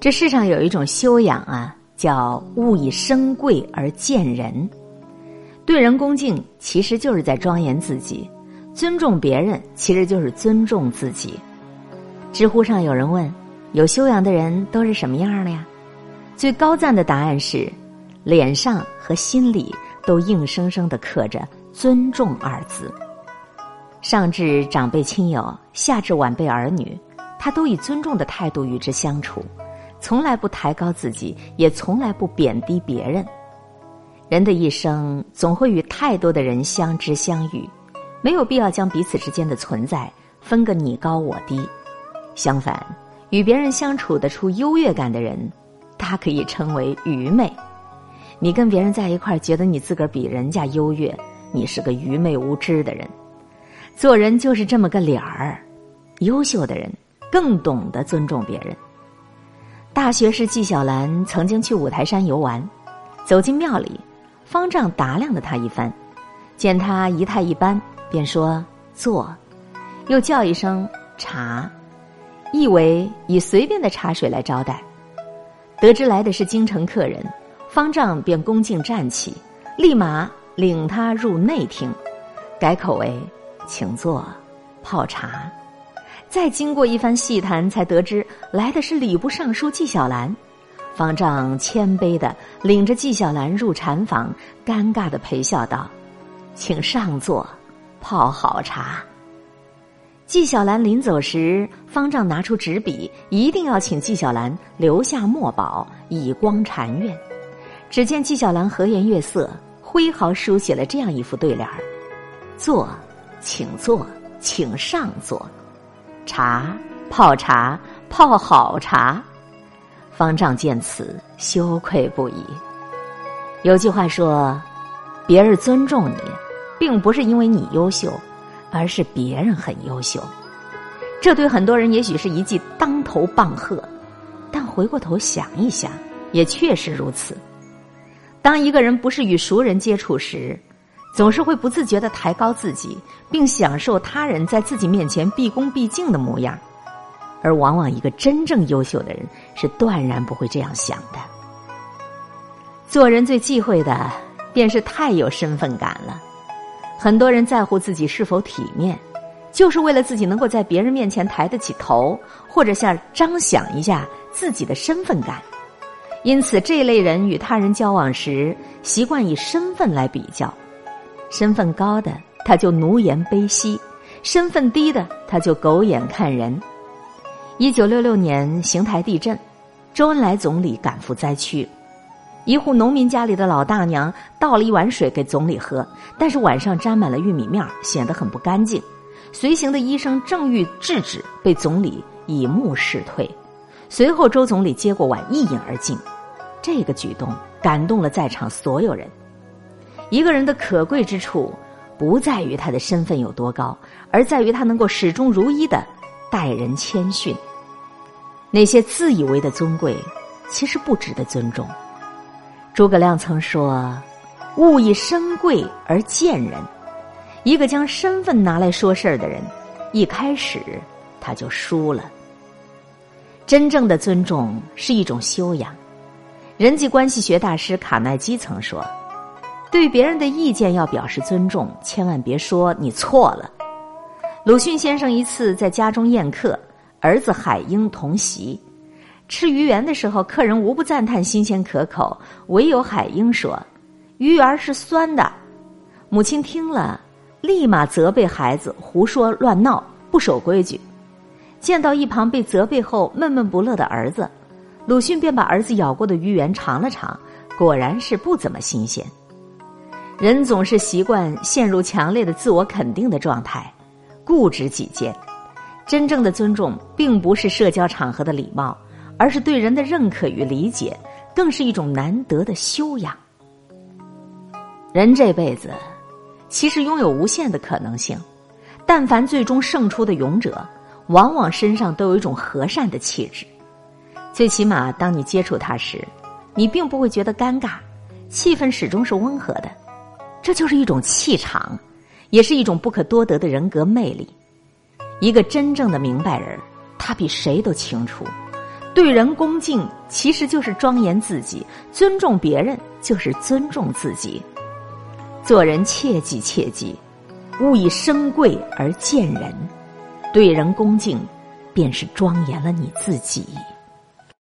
这世上有一种修养啊，叫物以身贵而贱人。对人恭敬，其实就是在庄严自己；尊重别人，其实就是尊重自己。知乎上有人问：有修养的人都是什么样的呀？最高赞的答案是，脸上和心里都硬生生的刻着“尊重”二字。上至长辈亲友，下至晚辈儿女，他都以尊重的态度与之相处。从来不抬高自己，也从来不贬低别人。人的一生总会与太多的人相知相遇，没有必要将彼此之间的存在分个你高我低。相反，与别人相处得出优越感的人，他可以称为愚昧。你跟别人在一块儿，觉得你自个儿比人家优越，你是个愚昧无知的人。做人就是这么个理儿，优秀的人更懂得尊重别人。大学士纪晓岚曾经去五台山游玩，走进庙里，方丈打量了他一番，见他仪态一般，便说：“坐。”又叫一声“茶”，意为以随便的茶水来招待。得知来的是京城客人，方丈便恭敬站起，立马领他入内厅，改口为“请坐，泡茶。”再经过一番细谈，才得知来的是礼部尚书纪晓岚。方丈谦卑的领着纪晓岚入禅房，尴尬的陪笑道：“请上座，泡好茶。”纪晓岚临走时，方丈拿出纸笔，一定要请纪晓岚留下墨宝，以光禅院。只见纪晓岚和颜悦色，挥毫书写了这样一副对联儿：“坐，请坐，请上座。”茶泡茶泡好茶，方丈见此羞愧不已。有句话说：“别人尊重你，并不是因为你优秀，而是别人很优秀。”这对很多人也许是一记当头棒喝，但回过头想一想，也确实如此。当一个人不是与熟人接触时，总是会不自觉的抬高自己，并享受他人在自己面前毕恭毕敬的模样，而往往一个真正优秀的人是断然不会这样想的。做人最忌讳的便是太有身份感了。很多人在乎自己是否体面，就是为了自己能够在别人面前抬得起头，或者想彰显一下自己的身份感。因此，这类人与他人交往时，习惯以身份来比较。身份高的他就奴颜卑膝，身份低的他就狗眼看人。一九六六年邢台地震，周恩来总理赶赴灾区，一户农民家里的老大娘倒了一碗水给总理喝，但是碗上沾满了玉米面显得很不干净。随行的医生正欲制止，被总理以目示退。随后，周总理接过碗一饮而尽，这个举动感动了在场所有人。一个人的可贵之处，不在于他的身份有多高，而在于他能够始终如一的待人谦逊。那些自以为的尊贵，其实不值得尊重。诸葛亮曾说：“物以身贵而贱人。”一个将身份拿来说事儿的人，一开始他就输了。真正的尊重是一种修养。人际关系学大师卡耐基曾说。对别人的意见要表示尊重，千万别说你错了。鲁迅先生一次在家中宴客，儿子海英同席，吃鱼圆的时候，客人无不赞叹新鲜可口，唯有海英说：“鱼圆是酸的。”母亲听了，立马责备孩子胡说乱闹，不守规矩。见到一旁被责备后闷闷不乐的儿子，鲁迅便把儿子咬过的鱼圆尝了尝，果然是不怎么新鲜。人总是习惯陷入强烈的自我肯定的状态，固执己见。真正的尊重，并不是社交场合的礼貌，而是对人的认可与理解，更是一种难得的修养。人这辈子，其实拥有无限的可能性。但凡最终胜出的勇者，往往身上都有一种和善的气质。最起码，当你接触他时，你并不会觉得尴尬，气氛始终是温和的。这就是一种气场，也是一种不可多得的人格魅力。一个真正的明白人，他比谁都清楚，对人恭敬，其实就是庄严自己；尊重别人，就是尊重自己。做人切记切记，勿以身贵而贱人。对人恭敬，便是庄严了你自己。